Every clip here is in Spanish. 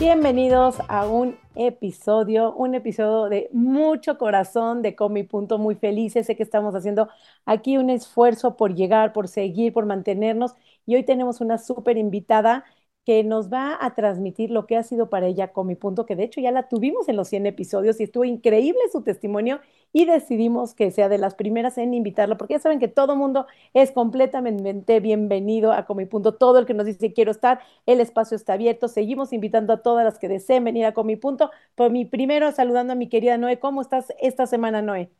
Bienvenidos a un episodio, un episodio de mucho corazón, de Coma y Punto, muy felices. Sé que estamos haciendo aquí un esfuerzo por llegar, por seguir, por mantenernos. Y hoy tenemos una súper invitada que nos va a transmitir lo que ha sido para ella con punto, que de hecho ya la tuvimos en los 100 episodios y estuvo increíble su testimonio y decidimos que sea de las primeras en invitarla, porque ya saben que todo mundo es completamente bienvenido a Comi Punto. Todo el que nos dice quiero estar, el espacio está abierto. Seguimos invitando a todas las que deseen venir a Comi Punto. Por mi primero saludando a mi querida Noé. ¿Cómo estás esta semana, Noé?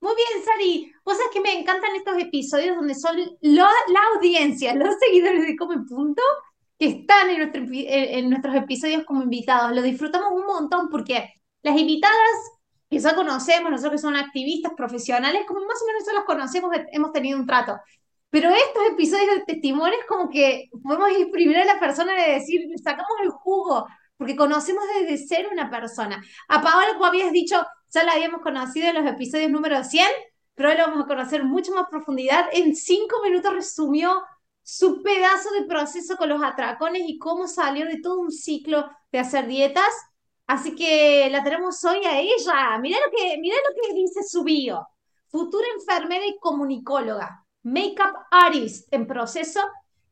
Muy bien, Sari. Vos que me encantan estos episodios donde son la audiencia, los seguidores de Comi Punto que están en, nuestro, en, nuestros episodios como invitados. Lo disfrutamos un montón porque las invitadas que ya conocemos, nosotros que son activistas profesionales, como más o menos ya los conocemos, hemos tenido un trato. Pero estos episodios de testimonios como que podemos ir primero a la persona de decir, sacamos el jugo, porque conocemos desde ser una persona. A Paola, como habías dicho, ya la habíamos conocido en los episodios número 100, pero hoy lo vamos a conocer mucho más profundidad. En cinco minutos resumió su pedazo de proceso con los atracones y cómo salió de todo un ciclo de hacer dietas. Así que la tenemos hoy a ella. Mira lo que, lo que dice su bio. Futura enfermera y comunicóloga, makeup artist en proceso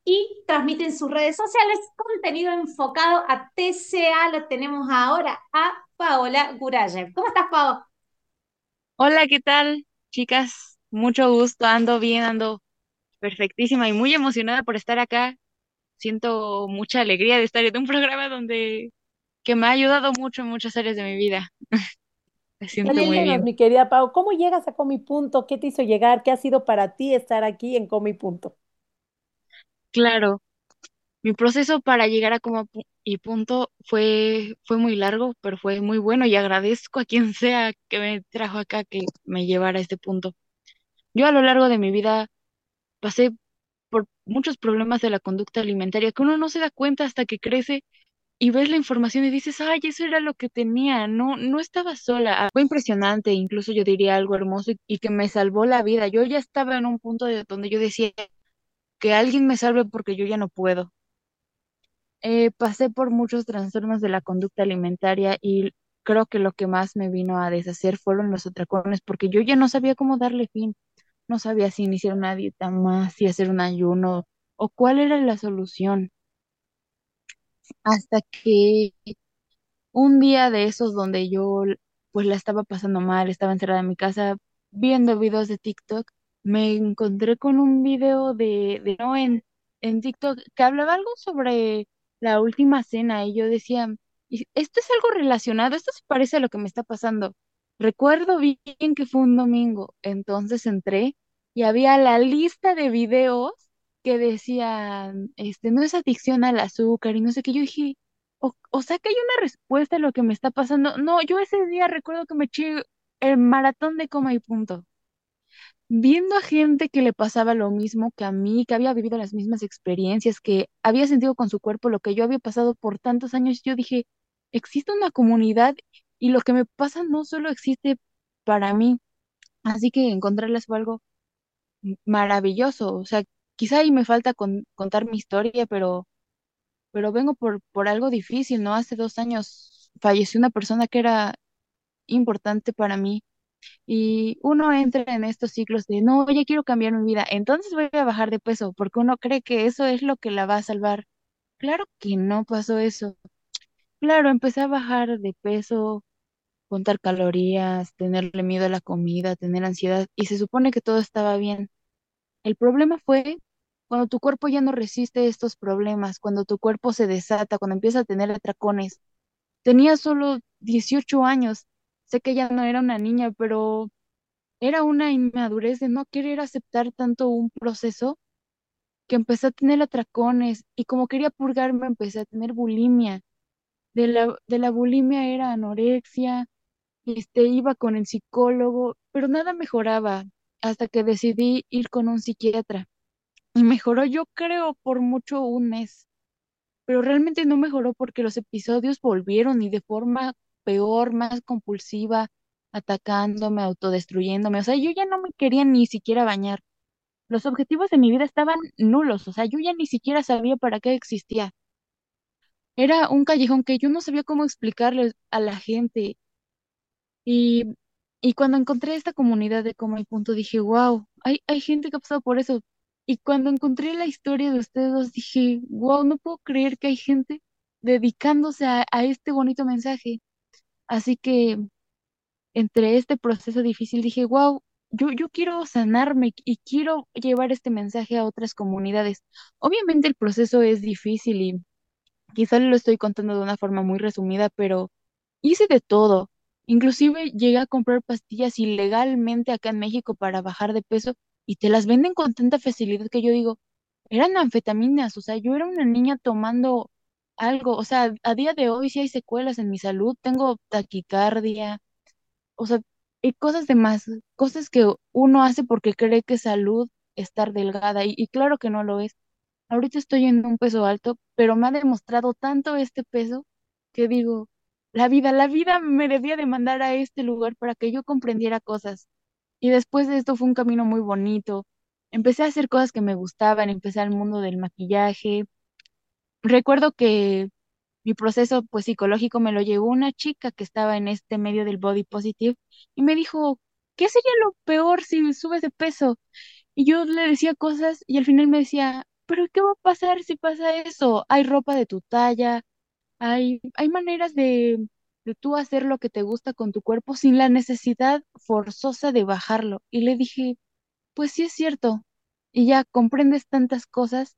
y transmite en sus redes sociales contenido enfocado a TCA. Lo tenemos ahora a Paola Gurayev. ¿Cómo estás, Pao? Hola, ¿qué tal, chicas? Mucho gusto, ando bien, ando perfectísima y muy emocionada por estar acá. Siento mucha alegría de estar en un programa donde que me ha ayudado mucho en muchas áreas de mi vida. Me siento muy bien. mi querida Pau, ¿cómo llegas a Comi Punto? ¿Qué te hizo llegar? ¿Qué ha sido para ti estar aquí en Comi Punto? Claro, mi proceso para llegar a Comi y Punto fue, fue muy largo, pero fue muy bueno y agradezco a quien sea que me trajo acá que me llevara a este punto. Yo a lo largo de mi vida pasé por muchos problemas de la conducta alimentaria que uno no se da cuenta hasta que crece y ves la información y dices, ay, eso era lo que tenía, no, no estaba sola. Fue impresionante, incluso yo diría algo hermoso y, que me salvó la vida. Yo ya estaba en un punto de donde yo decía que alguien me salve porque yo ya no puedo. Eh, pasé por muchos trastornos de la conducta alimentaria y creo que lo que más me vino a deshacer fueron los atracones porque yo ya no sabía cómo darle fin no sabía si iniciar una dieta más, si hacer un ayuno o cuál era la solución. Hasta que un día de esos donde yo pues la estaba pasando mal, estaba encerrada en mi casa viendo videos de TikTok, me encontré con un video de, de no en, en TikTok que hablaba algo sobre la última cena y yo decía, esto es algo relacionado, esto se parece a lo que me está pasando. Recuerdo bien que fue un domingo, entonces entré y había la lista de videos que decían, este, no es adicción al azúcar y no sé qué. Yo dije, o, sea que hay una respuesta a lo que me está pasando. No, yo ese día recuerdo que me eché el maratón de coma y punto. Viendo a gente que le pasaba lo mismo que a mí, que había vivido las mismas experiencias, que había sentido con su cuerpo lo que yo había pasado por tantos años, yo dije, existe una comunidad y lo que me pasa no solo existe para mí. Así que encontrarles fue algo maravilloso. O sea, quizá ahí me falta contar mi historia, pero, pero vengo por, por algo difícil, ¿no? Hace dos años falleció una persona que era importante para mí. Y uno entra en estos ciclos de, no, ya quiero cambiar mi vida, entonces voy a bajar de peso, porque uno cree que eso es lo que la va a salvar. Claro que no pasó eso. Claro, empecé a bajar de peso, contar calorías, tenerle miedo a la comida, tener ansiedad, y se supone que todo estaba bien. El problema fue cuando tu cuerpo ya no resiste estos problemas, cuando tu cuerpo se desata, cuando empieza a tener atracones. Tenía solo 18 años, sé que ya no era una niña, pero era una inmadurez de no querer aceptar tanto un proceso que empecé a tener atracones y como quería purgarme empecé a tener bulimia. De la, de la bulimia era anorexia, este, iba con el psicólogo, pero nada mejoraba. hasta que decidí ir con un psiquiatra. Y mejoró, yo creo, por mucho un mes. Pero realmente no mejoró porque los episodios volvieron y de forma peor, más compulsiva, atacándome, autodestruyéndome. O sea, yo ya no me quería ni siquiera bañar. Los objetivos de mi vida estaban nulos. O sea, yo ya ni siquiera sabía para qué existía. Era un callejón que yo no sabía cómo explicarle a la gente. Y, y cuando encontré esta comunidad de Coma y Punto, dije, wow, hay, hay gente que ha pasado por eso. Y cuando encontré la historia de ustedes dos, dije, wow, no puedo creer que hay gente dedicándose a, este bonito mensaje. Así que entre este proceso difícil dije, wow, yo, yo quiero sanarme y quiero llevar este mensaje a otras comunidades. Obviamente el proceso es difícil y quizá lo estoy contando de una forma muy resumida, pero hice de todo. Inclusive llegué a comprar pastillas ilegalmente acá en México para bajar de peso y te las venden con tanta facilidad que yo digo, eran anfetaminas, o sea, yo era una niña tomando algo, o sea, a día de hoy sí hay secuelas en mi salud, tengo taquicardia, o sea, hay cosas de más, cosas que uno hace porque cree que salud estar delgada y, y claro que no lo es. Ahorita estoy en un peso alto, pero me ha demostrado tanto este peso que digo, la vida, la vida me debía de mandar a este lugar para que yo comprendiera cosas. Y después de esto fue un camino muy bonito. Empecé a hacer cosas que me gustaban, empecé al mundo del maquillaje. Recuerdo que mi proceso pues psicológico me lo llevó una chica que estaba en este medio del body positive y me dijo, ¿qué sería lo peor si subes de peso? Y yo le decía cosas y al final me decía, pero ¿qué va a pasar si pasa eso? Hay ropa de tu talla, hay, hay maneras de, de tú hacer lo que te gusta con tu cuerpo sin la necesidad forzosa de bajarlo. Y le dije, pues sí es cierto. Y ya comprendes tantas cosas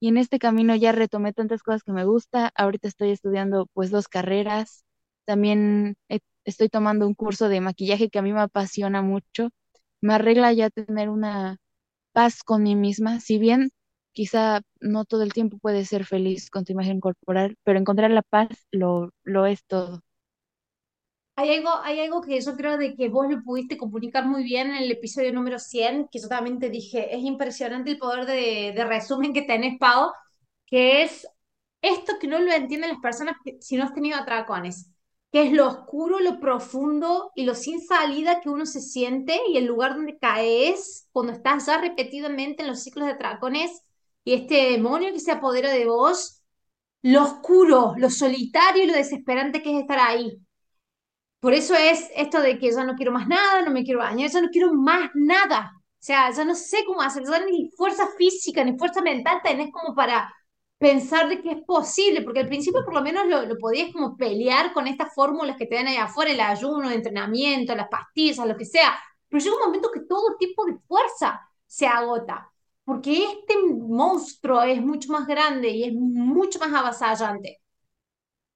y en este camino ya retomé tantas cosas que me gusta. Ahorita estoy estudiando pues dos carreras. También estoy tomando un curso de maquillaje que a mí me apasiona mucho. Me arregla ya tener una paz con mí misma. Si bien quizá no todo el tiempo puedes ser feliz con tu imagen corporal, pero encontrar la paz lo, lo es todo. Hay algo, hay algo que yo creo de que vos lo pudiste comunicar muy bien en el episodio número 100, que yo también te dije, es impresionante el poder de, de resumen que tenés, Pau, que es esto que no lo entienden las personas que- si no has tenido atracones, que es lo oscuro, lo profundo y lo sin salida que uno se siente y el lugar donde caes cuando estás ya repetidamente en los ciclos de atracones y este demonio que se apodera de vos, lo oscuro, lo solitario y lo desesperante que es estar ahí. Por eso es esto de que ya no quiero más nada, no me quiero bañar, ya no quiero más nada. O sea, ya no sé cómo hacer, ni fuerza física ni fuerza mental tenés como para pensar de que es posible, porque al principio por lo menos lo, lo podías como pelear con estas fórmulas que te dan ahí afuera, el ayuno, el entrenamiento, las pastillas, lo que sea. Pero llega un momento que todo tipo de fuerza se agota, porque este monstruo es mucho más grande y es mucho más avasallante.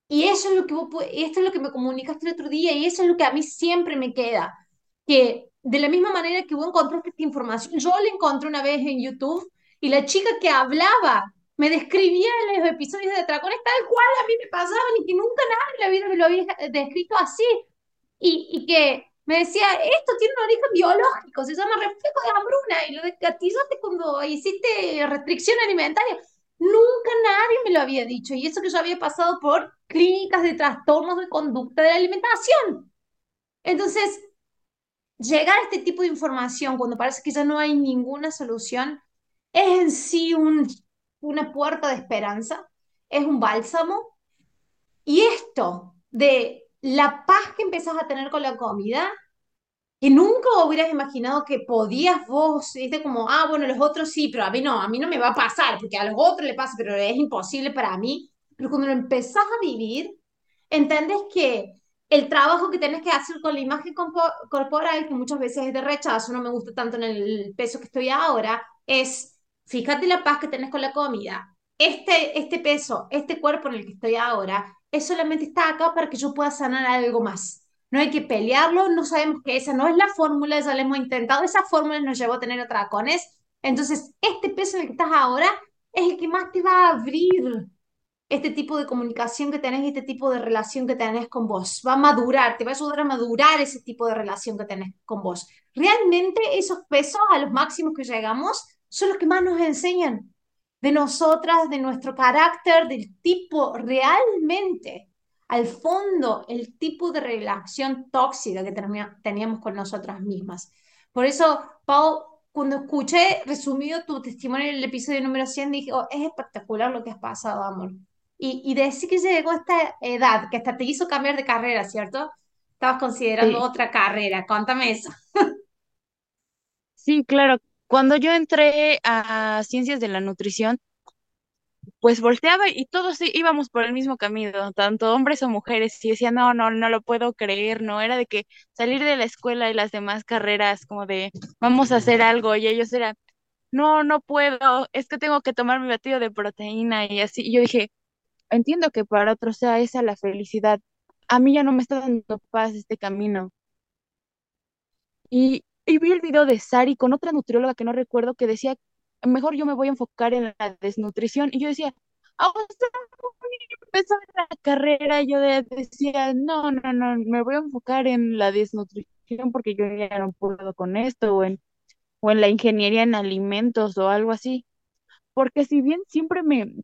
Y eso es lo que vos, esto es lo que me comunicaste el otro día y eso es lo que a mí siempre me queda. Que de la misma manera que vos encontraste esta información, yo la encontré una vez en YouTube y la chica que hablaba me describía los episodios de Dragones tal cual a mí me pasaban y que nunca nadie lo había, lo había descrito así. Y, y que me decía, esto tiene un origen biológico, se llama reflejo de hambruna y lo desgatillaste cuando hiciste restricción alimentaria. Nunca nadie me lo había dicho y eso que yo había pasado por clínicas de trastornos de conducta de la alimentación. Entonces, llegar a este tipo de información cuando parece que ya no hay ninguna solución es en sí un, una puerta de esperanza, es un bálsamo. Y esto de la paz que empezás a tener con la comida, que nunca hubieras imaginado que podías vos, viste, como, ah, bueno, los otros sí, pero a mí no, a mí no me va a pasar, porque a los otros le pasa, pero es imposible para mí. Pero cuando lo empezás a vivir, entendés que el trabajo que tenés que hacer con la imagen corpo- corporal, que muchas veces es de rechazo, no me gusta tanto en el peso que estoy ahora, es, fíjate la paz que tenés con la comida. Este, este peso, este cuerpo en el que estoy ahora, es solamente está acá para que yo pueda sanar algo más. No hay que pelearlo, no sabemos que esa no es la fórmula, ya la hemos intentado, esa fórmula nos llevó a tener atracones. Entonces, este peso en el que estás ahora es el que más te va a abrir este tipo de comunicación que tenés, este tipo de relación que tenés con vos. Va a madurar, te va a ayudar a madurar ese tipo de relación que tenés con vos. Realmente esos pesos a los máximos que llegamos son los que más nos enseñan de nosotras, de nuestro carácter, del tipo realmente, al fondo, el tipo de relación tóxica que teníamos con nosotras mismas. Por eso, Pau, cuando escuché resumido tu testimonio en el episodio número 100, dije, oh, es espectacular lo que has pasado, amor. Y, y decir que llegó a esta edad, que hasta te hizo cambiar de carrera, ¿cierto? Estabas considerando Sí, otra carrera, cuéntame eso. sí, claro. Cuando yo entré a ciencias de la nutrición, pues volteaba y todos íbamos por el mismo camino, tanto hombres o mujeres, y decía, no, no, no lo puedo creer, no, era de que salir de la escuela y las demás carreras, como de, vamos a hacer algo, y ellos eran, no, no puedo, es que tengo que tomar mi batido de proteína y así, y yo dije, entiendo que para otros sea esa la felicidad, a mí ya no me está dando paz este camino. Y, y vi el video de Sari con otra nutrióloga que no recuerdo que decía, mejor yo me voy a enfocar en la desnutrición. Y yo decía, ah, o sea, empezó la carrera, yo de- decía, no, no, no, me voy a enfocar en la desnutrición porque yo ya no puedo con esto, o en, o en la ingeniería en alimentos o algo así. Porque si bien siempre me,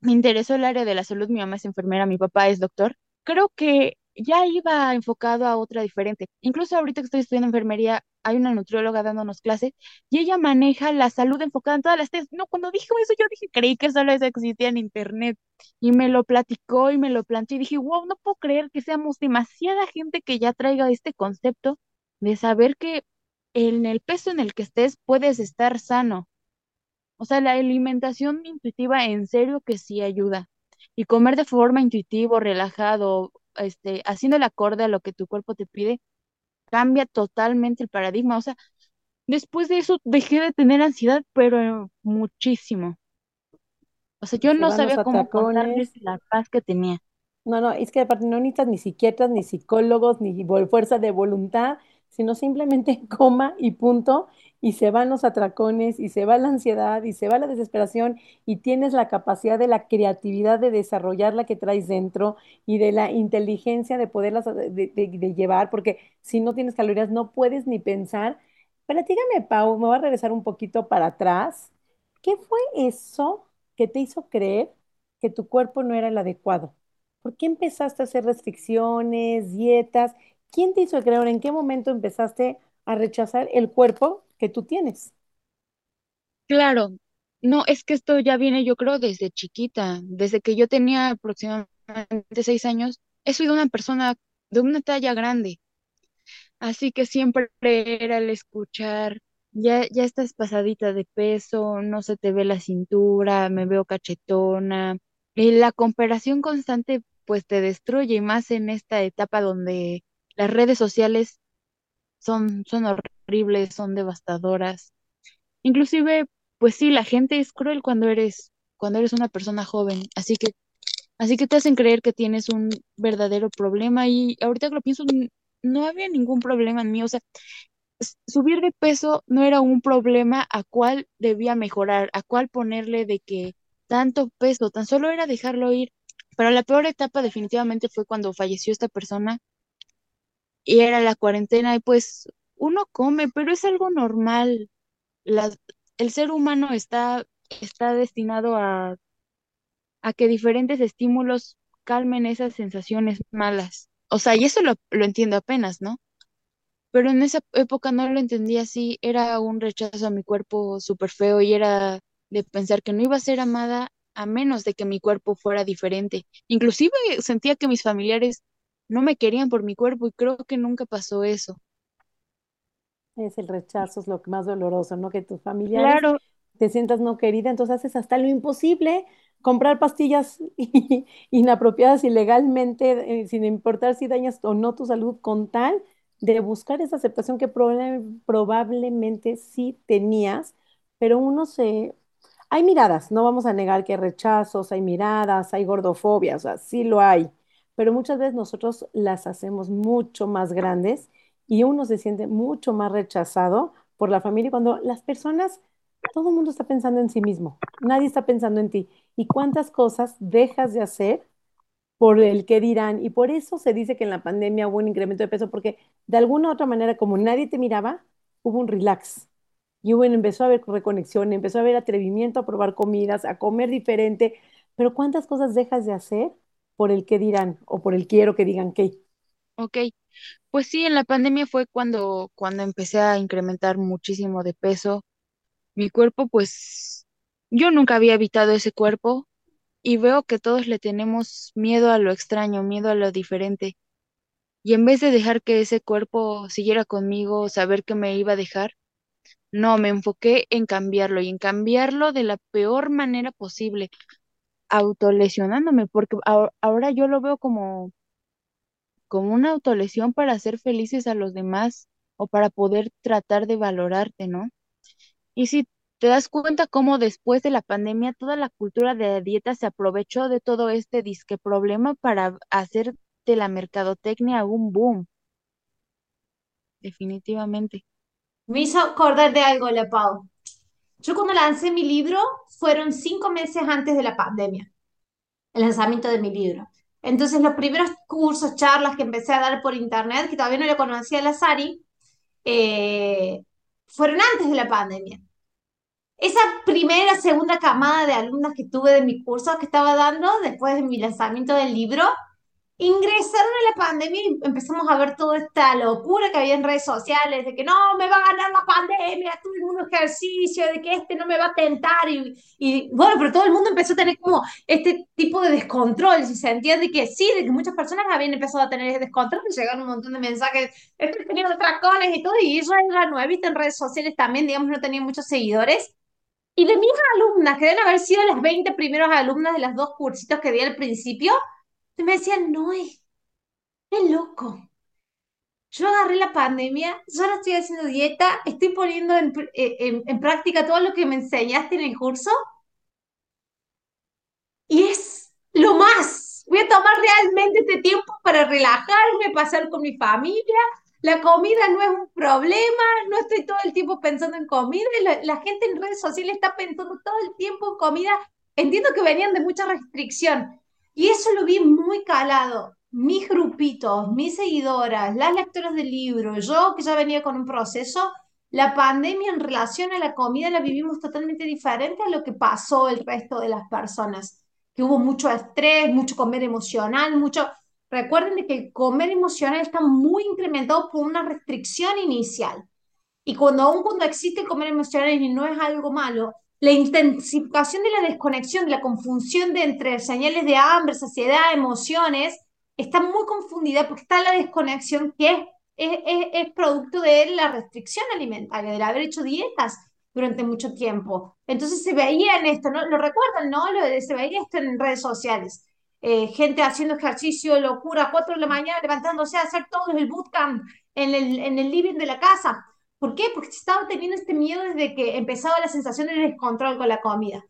me interesó el área de la salud, mi mamá es enfermera, mi papá es doctor. Creo que ya iba enfocado a otra diferente. Incluso ahorita que estoy estudiando enfermería, hay una nutrióloga dándonos clase y ella maneja la salud enfocada en todas las temas. No, cuando dijo eso, yo dije, creí que solo eso existía en internet y me lo platicó y me lo planteó y dije, wow, no puedo creer que seamos demasiada gente que ya traiga este concepto de saber que en el peso en el que estés puedes estar sano o sea, la alimentación intuitiva en serio que sí ayuda. Y comer de forma intuitiva, relajado, este, haciendo el acorde a lo que tu cuerpo te pide, cambia totalmente el paradigma. O sea, después de eso dejé de tener ansiedad, pero muchísimo. O sea, yo Se no sabía cómo contarles la paz que tenía. No, no, es que aparte no necesitas ni psiquiatras, ni psicólogos, ni fuerza de voluntad, sino simplemente coma y punto, y se van los atracones, y se va la ansiedad, y se va la desesperación, y tienes la capacidad de la creatividad de desarrollar la que traes dentro y de la inteligencia de poderlas de, llevar, porque si no tienes calorías no puedes ni pensar. Platícame, Pau, me voy a regresar un poquito para atrás. ¿Qué fue eso que te hizo creer que tu cuerpo no era el adecuado? ¿Por qué empezaste a hacer restricciones, dietas? ¿Quién te hizo creer? ¿En qué momento empezaste a rechazar el cuerpo que tú tienes? Claro, no, es que esto ya viene, yo creo, desde chiquita, desde que yo tenía aproximadamente seis años, he sido una persona de una talla grande. Así que siempre era el escuchar, ya, ya estás pasadita de peso, no se te ve la cintura, me veo cachetona. Y la comparación constante pues te destruye, y más en esta etapa donde las redes sociales son, son horribles, son devastadoras. Inclusive, pues sí, la gente es cruel cuando eres, cuando eres una persona joven, así que, así que te hacen creer que tienes un verdadero problema y ahorita que lo pienso, no había ningún problema en mí, o sea, subir de peso no era un problema a cuál debía mejorar, a cuál ponerle de que tanto peso, tan solo era dejarlo ir. Pero la peor etapa definitivamente fue cuando falleció esta persona y era la cuarentena y pues uno come, pero es algo normal. La- el ser humano está, está destinado a, a que diferentes estímulos calmen esas sensaciones malas. O sea, y eso lo, lo entiendo apenas, ¿no? Pero en esa época no lo entendía así, era un rechazo a mi cuerpo súper feo y era de pensar que no iba a ser amada a menos de que mi cuerpo fuera diferente. Inclusive sentía que mis familiares no me querían por mi cuerpo y creo que nunca pasó eso. Es el rechazo, es lo más doloroso, ¿no? Que tus familiares Claro, te sientas no querida, entonces haces hasta lo imposible, comprar pastillas inapropiadas ilegalmente, eh, sin importar si dañas o no tu salud, con tal de buscar esa aceptación que proba- probablemente sí tenías, pero uno se... Hay miradas, no vamos a negar que hay rechazos, hay miradas, hay gordofobia, o sea, sí lo hay, pero muchas veces nosotros las hacemos mucho más grandes y uno se siente mucho más rechazado por la familia. Cuando las personas todo el mundo está pensando en sí mismo, nadie está pensando en ti. ¿Y cuántas cosas dejas de hacer por el que dirán? Y por eso se dice que en la pandemia hubo un incremento de peso, porque de alguna u otra manera, como nadie te miraba, hubo un relax. Y hubo, empezó a haber reconexión, empezó a haber atrevimiento a probar comidas, a comer diferente. Pero ¿cuántas cosas dejas de hacer por el que dirán o por el quiero que digan qué? Ok, pues sí, en la pandemia fue cuando, cuando empecé a incrementar muchísimo de peso. Mi cuerpo, pues yo nunca había habitado ese cuerpo y veo que todos le tenemos miedo a lo extraño, miedo a lo diferente. Y en vez de dejar que ese cuerpo siguiera conmigo, saber que me iba a dejar, no, me enfoqué en cambiarlo y en cambiarlo de la peor manera posible, autolesionándome, porque ahora, ahora yo lo veo como, como una autolesión para hacer felices a los demás o para poder tratar de valorarte, ¿no? Y si te das cuenta cómo después de la pandemia toda la cultura de la dieta se aprovechó de todo este disque problema para hacer de la mercadotecnia un boom, definitivamente. Me hizo acordar de algo, la Pau. Yo cuando lancé mi libro fueron cinco meses antes de la pandemia, el lanzamiento de mi libro. Entonces los primeros cursos, charlas que empecé a dar por internet, que todavía no le conocía la Sari, eh, fueron antes de la pandemia. Esa primera, segunda camada de alumnas que tuve de mi curso que estaba dando después de mi lanzamiento del libro, ingresaron a la pandemia y empezamos a ver toda esta locura que había en redes sociales, de que no, me va a ganar la pandemia, todo el mundo ejercicio, de que este no me va a tentar. Y, y bueno, pero todo el mundo empezó a tener como este tipo de descontrol, si se entiende que sí, de que muchas personas habían empezado a tener ese descontrol, llegaron un montón de mensajes, estoy teniendo tracones y todo, y eso era nuevita en redes sociales también, digamos, no tenía muchos seguidores. Y de mis alumnas, que deben haber sido las 20 primeros alumnas de los dos cursitos que di al principio, me decían, no, es loco. Yo agarré la pandemia, yo ahora estoy haciendo dieta, estoy poniendo en, en, en práctica todo lo que me enseñaste en el curso y es lo más. Voy a tomar realmente este tiempo para relajarme, pasar con mi familia. La comida no es un problema, no estoy todo el tiempo pensando en comida. La, la gente en redes sociales está pensando todo el tiempo en comida. Entiendo que venían de mucha restricción, y eso lo vi muy calado. Mis grupitos, mis seguidoras, las lectoras del libro, yo que ya venía con un proceso, la pandemia en relación a la comida la vivimos totalmente diferente a lo que pasó el resto de las personas, que hubo mucho estrés, mucho comer emocional, mucho... Recuerden que el comer emocional está muy incrementado por una restricción inicial. Y cuando aún cuando existe comer emocional y no es algo malo, la intensificación de la desconexión, de la confusión de entre señales de hambre, saciedad, emociones, está muy confundida porque está la desconexión que es, es, producto de la restricción alimentaria, de haber hecho dietas durante mucho tiempo. Entonces se veía en esto, ¿no? Lo recuerdan, ¿no? Lo de, se veía esto en redes sociales. Eh, gente haciendo ejercicio, locura, 4 de la mañana, levantándose a hacer todo el bootcamp en el, en el living de la casa. ¿Por qué? Porque estaba teniendo este miedo desde que empezaba la sensación de descontrol con la comida.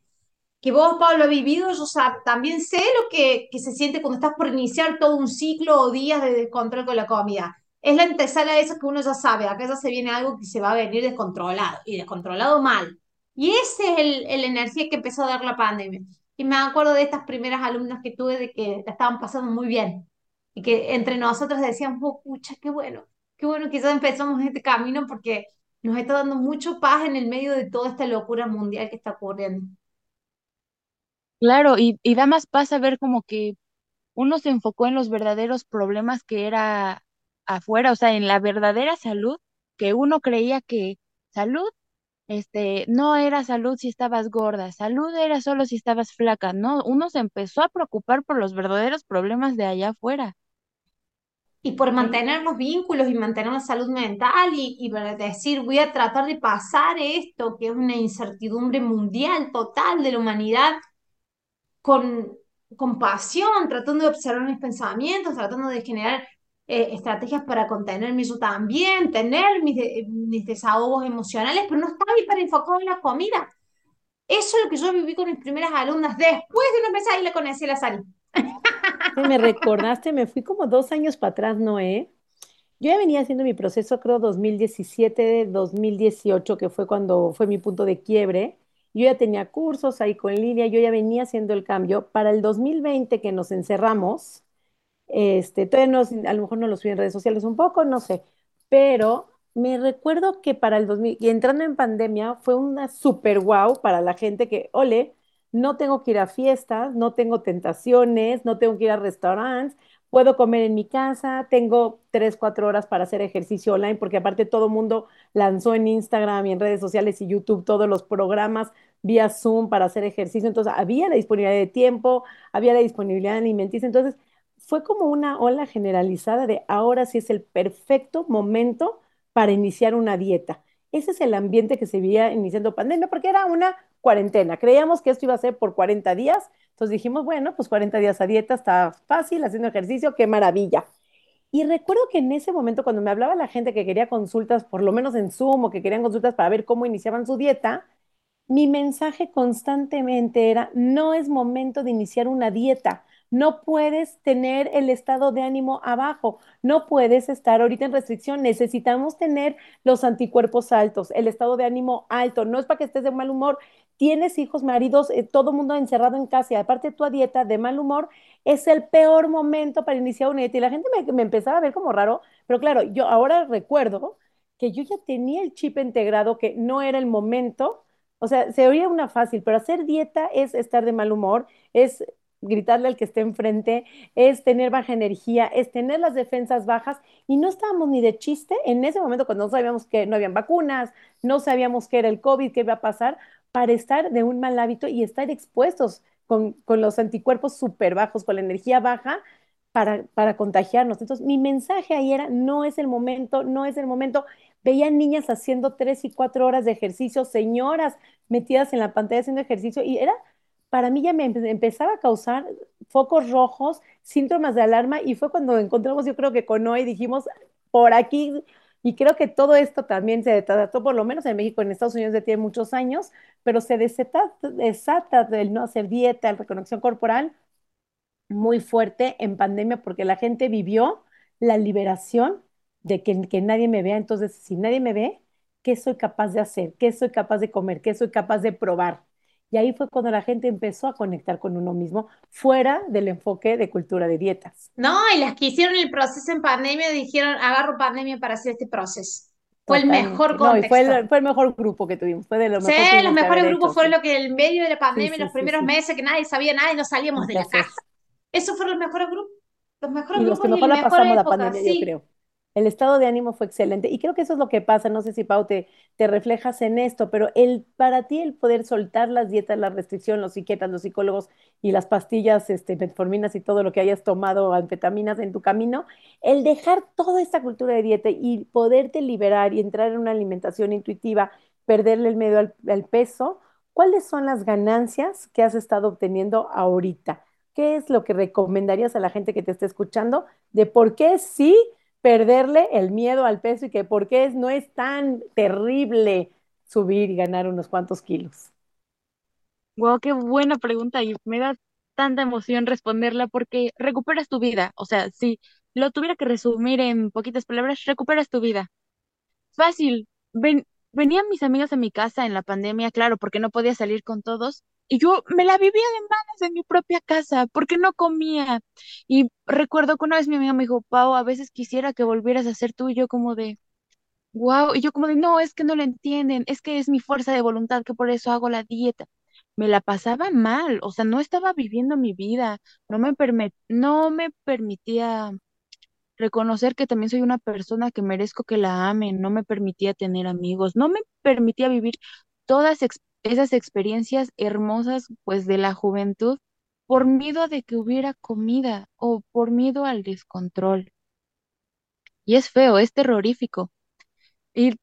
Que vos, Pablo, has vivido, yo también sé lo que, que se siente cuando estás por iniciar todo un ciclo o días de descontrol con la comida. Es la antesala de eso que uno ya sabe, acá ya se viene algo que se va a venir descontrolado y descontrolado mal. Y esa es el energía que empezó a dar la pandemia. Y me acuerdo de estas primeras alumnas que tuve de que la estaban pasando muy bien. Y que entre nosotros decíamos, oh, pucha, qué bueno, qué bueno ya empezamos este camino porque nos está dando mucho paz en el medio de toda esta locura mundial que está ocurriendo. Claro, y, y da más paz a ver como que uno se enfocó en los verdaderos problemas que era afuera, o sea, en la verdadera salud, que uno creía que salud, este, no era salud si estabas gorda, salud era solo si estabas flaca, no, uno se empezó a preocupar por los verdaderos problemas de allá afuera y por mantener los vínculos y mantener la salud mental y, y decir, voy a tratar de pasar esto, que es una incertidumbre mundial total de la humanidad, con, con pasión, tratando de observar mis pensamientos, tratando de generar eh, estrategias para contenerme yo también, tener mis, mis desahogos emocionales, pero no estaba enfocado en la comida. Eso es lo que yo viví con mis primeras alumnas. Después de una vez ahí la conocí a la salud me recordaste, me fui como dos años para atrás, Noé, Yo ya venía haciendo mi proceso, creo, 2017, 2018, que fue cuando fue mi punto de quiebre. Yo ya tenía cursos ahí con línea, yo ya venía haciendo el cambio. Para el 2020 que nos encerramos, este, todavía a lo mejor no lo subí en redes sociales un poco, no sé, pero me recuerdo que para el 2000, y entrando en pandemia, fue una super wow para la gente que, ole, no tengo que ir a fiestas, no tengo tentaciones, no tengo que ir a restaurantes, puedo comer en mi casa, tengo tres, cuatro horas para hacer ejercicio online, porque aparte todo el mundo lanzó en Instagram y en redes sociales y YouTube todos los programas vía Zoom para hacer ejercicio, entonces había la disponibilidad de tiempo, había la disponibilidad alimenticia, entonces fue como una ola generalizada de ahora sí es el perfecto momento para iniciar una dieta. Ese es el ambiente que se veía iniciando pandemia, porque era una cuarentena. Creíamos que esto iba a ser por 40 días, entonces dijimos, bueno, pues 40 días a dieta está fácil, haciendo ejercicio, qué maravilla. Y recuerdo que en ese momento, cuando me hablaba la gente que quería consultas, por lo menos en Zoom, o que querían consultas para ver cómo iniciaban su dieta, mi mensaje constantemente era, no es momento de iniciar una dieta, no puedes tener el estado de ánimo abajo, no puedes estar ahorita en restricción, necesitamos tener los anticuerpos altos, el estado de ánimo alto, no es para que estés de mal humor, tienes hijos, maridos, eh, todo mundo encerrado en casa y aparte tu dieta de mal humor, es el peor momento para iniciar una dieta. Y la gente me, empezaba a ver como raro, pero claro, yo ahora recuerdo que yo ya tenía el chip integrado que no era el momento. O sea, se oía una fácil, pero hacer dieta es estar de mal humor, es gritarle al que esté enfrente, es tener baja energía, es tener las defensas bajas y no estábamos ni de chiste en ese momento cuando no sabíamos que no habían vacunas, no sabíamos qué era el COVID, qué iba a pasar, para estar de un mal hábito y estar expuestos con, con los anticuerpos súper bajos, con la energía baja. Para, para contagiarnos. Entonces, mi mensaje ahí era, no es el momento, no es el momento. Veían niñas haciendo tres y cuatro horas de ejercicio, señoras metidas en la pantalla haciendo ejercicio, y era para mí ya me empezaba a causar focos rojos, síntomas de alarma, y fue cuando encontramos, yo creo que con hoy dijimos, por aquí, y creo que todo esto también se trató, por lo menos en México, en Estados Unidos ya tiene muchos años, pero se desata, desata del no hacer dieta, la reconexión corporal, muy fuerte en pandemia, porque la gente vivió la liberación de que, que nadie me vea, entonces si nadie me ve, ¿qué soy capaz de hacer? ¿Qué soy capaz de comer? ¿Qué soy capaz de probar? Y ahí fue cuando la gente empezó a conectar con uno mismo, fuera del enfoque de cultura de dietas. No, y las que hicieron el proceso en pandemia dijeron, agarro pandemia para hacer este proceso. Fue el mejor contexto. No, y fue, el, fue el, mejor grupo que tuvimos. Fue de los sí, los mejores grupos fueron lo que en medio de la pandemia, sí, sí, los primeros meses que nadie sabía nada y no salíamos de la casa. Esos fueron los mejores grupos. Los mejores y grupos los que mejor la pasamos la pandemia, yo creo. El estado de ánimo fue excelente y creo que eso es lo que pasa, no sé si Pau te, te reflejas en esto, pero el, para ti el poder soltar las dietas, la restricción, los psiquiatras, los psicólogos y las pastillas, este, metforminas y todo lo que hayas tomado, anfetaminas en tu camino, el dejar toda esta cultura de dieta y poderte liberar y entrar en una alimentación intuitiva, perderle el miedo al, al peso, ¿cuáles son las ganancias que has estado obteniendo ahorita? ¿Qué es lo que recomendarías a la gente que te esté escuchando de por qué sí perderle el miedo al peso y que por qué no es tan terrible subir y ganar unos cuantos kilos. Wow, qué buena pregunta y me da tanta emoción responderla porque recuperas tu vida. O sea, si lo tuviera que resumir en poquitas palabras, recuperas tu vida. Fácil. Ven, venían mis amigas a mi casa en la pandemia, claro, porque no podía salir con todos, y yo me la vivía de manos en mi propia casa, porque no comía. Y recuerdo que una vez mi amiga me dijo, Pau, a veces quisiera que volvieras a ser tú, y yo como de, wow, y yo como de, no, es que no lo entienden, es que es mi fuerza de voluntad, que por eso hago la dieta. Me la pasaba mal, o sea, no estaba viviendo mi vida, no me, no me permitía reconocer que también soy una persona que merezco que la amen, no me permitía tener amigos, no me permitía vivir todas esas experiencias hermosas pues de la juventud por miedo de que hubiera comida o por miedo al descontrol. Y es feo, es terrorífico. Y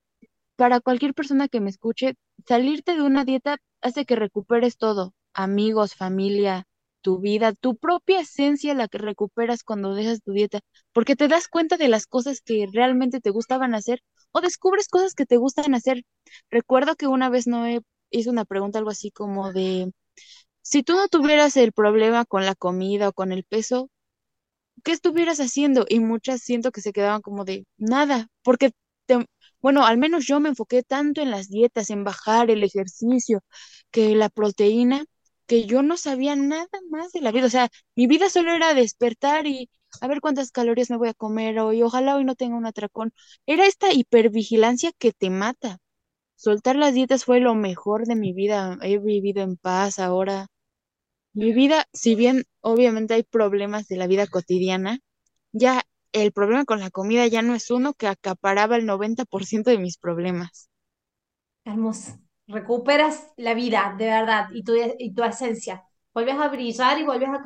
para cualquier persona que me escuche, salirte de una dieta hace que recuperes todo, amigos, familia, tu vida, tu propia esencia la que recuperas cuando dejas tu dieta, porque te das cuenta de las cosas que realmente te gustaban hacer o descubres cosas que te gustan hacer. Recuerdo que una vez Noé hizo una pregunta algo así como de, si tú no tuvieras el problema con la comida o con el peso, ¿qué estuvieras haciendo? Y muchas siento que se quedaban como de nada, porque, bueno, al menos yo me enfoqué tanto en las dietas, en bajar el ejercicio, que la proteína, que yo no sabía nada más de la vida. O sea, mi vida solo era despertar y a ver cuántas calorías me voy a comer hoy, ojalá hoy no tenga un atracón. Era esta hipervigilancia que te mata. Soltar las dietas fue lo mejor de mi vida. He vivido en paz ahora. Mi vida, si bien obviamente hay problemas de la vida cotidiana, ya el problema con la comida ya no es uno que acaparaba el 90% de mis problemas. Hermoso. Recuperas la vida, de verdad, y tu, y tu esencia. Vuelves a brillar y vuelves a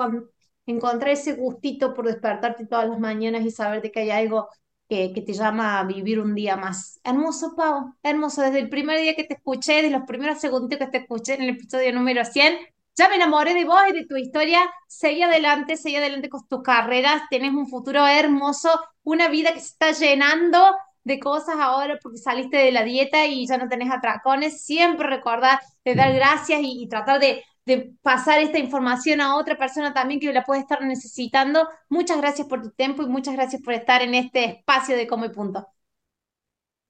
encontrar ese gustito por despertarte todas las mañanas y saber de que hay algo que, que, te llama a vivir un día más. Hermoso, Pau, hermoso. Desde el primer día que te escuché, desde los primeros segundos que te escuché en el episodio número 100, ya me enamoré de vos y de tu historia. Seguí adelante, seguí adelante con tus carreras. Tienes un futuro hermoso, una vida que se está llenando de cosas ahora porque saliste de la dieta y ya no tenés atracones. Siempre recordar de dar gracias y, tratar de, de, pasar esta información a otra persona también que la puede estar necesitando. Muchas gracias por tu tiempo y muchas gracias por estar en este espacio de Como y Punto.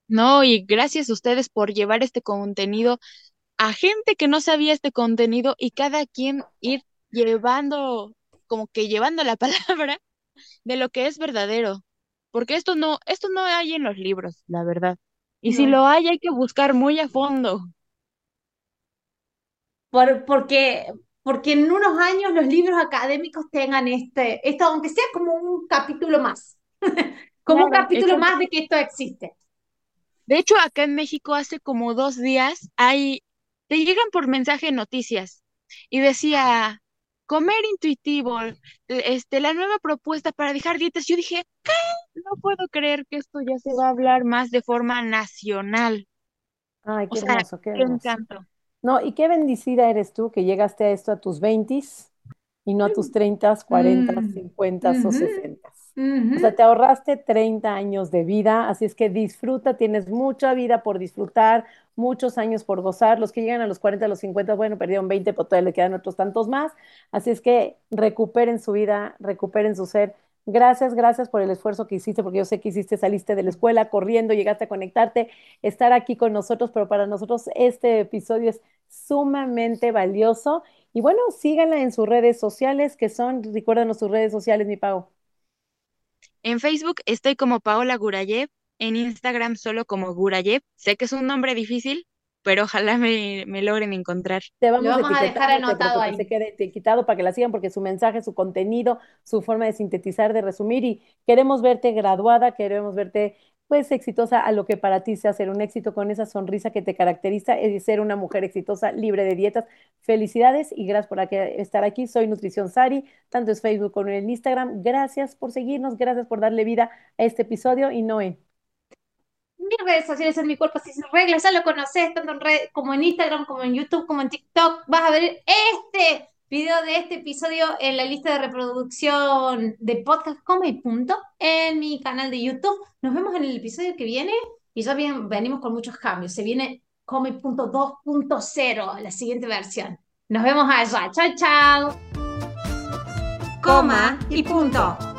No, y gracias a ustedes por llevar este contenido a gente que no sabía este contenido y cada quien ir llevando, como que llevando la palabra de lo que es verdadero. Porque esto no, esto no hay en los libros, la verdad. Y si lo hay, hay que buscar muy a fondo. Por, porque, porque en unos años los libros académicos tengan este, esto, aunque sea como un capítulo más, como un capítulo más de que esto existe. De hecho, acá en México hace como dos días hay, te llegan por mensaje noticias y decía, comer intuitivo, este, la nueva propuesta para dejar dietas. Yo dije, ¿qué? No puedo creer que esto ya se va a hablar más de forma nacional. Ay, qué hermoso, qué encanto. No, y qué bendecida eres tú que llegaste a esto a tus 20 y no a tus 30, 40, 50 o 60. O sea, te ahorraste 30 años de vida, así es que disfruta, tienes mucha vida por disfrutar, muchos años por gozar. Los que llegan a los 40, a los 50, bueno, perdieron 20, pero todavía le quedan otros tantos más. Así es que recuperen su vida, recuperen su ser. Gracias, gracias por el esfuerzo que hiciste, porque yo sé que hiciste, saliste de la escuela corriendo, llegaste a conectarte, estar aquí con nosotros, pero para nosotros este episodio es sumamente valioso. Y bueno, síganla en sus redes sociales, que son, recuérdanos sus redes sociales, mi pago. En Facebook estoy como Paola Gurayev, en Instagram solo como Gurayev. Sé que es un nombre difícil, pero ojalá me, logren encontrar. Te vamos, a, dejar anotado ahí. Que se quede etiquetado para que la sigan, porque su mensaje, su contenido, su forma de sintetizar, de resumir, y queremos verte graduada, queremos verte pues exitosa a lo que para ti sea ser un éxito con esa sonrisa que te caracteriza es ser una mujer exitosa, libre de dietas. Felicidades y gracias por estar aquí. Soy Nutrición Sari, tanto en Facebook como en Instagram. Gracias por seguirnos, gracias por darle vida a este episodio y Noé. Mis redes sociales en mi cuerpo sin reglas, ya lo conoces, tanto en red, como en Instagram, como en YouTube, como en TikTok. Vas a ver este video de este episodio en la lista de reproducción de podcast como y punto en mi canal de YouTube. Nos vemos en el episodio que viene y ya venimos con muchos cambios. Se viene como y punto 2.0, la siguiente versión. Nos vemos allá. Chao, chao. Coma y punto.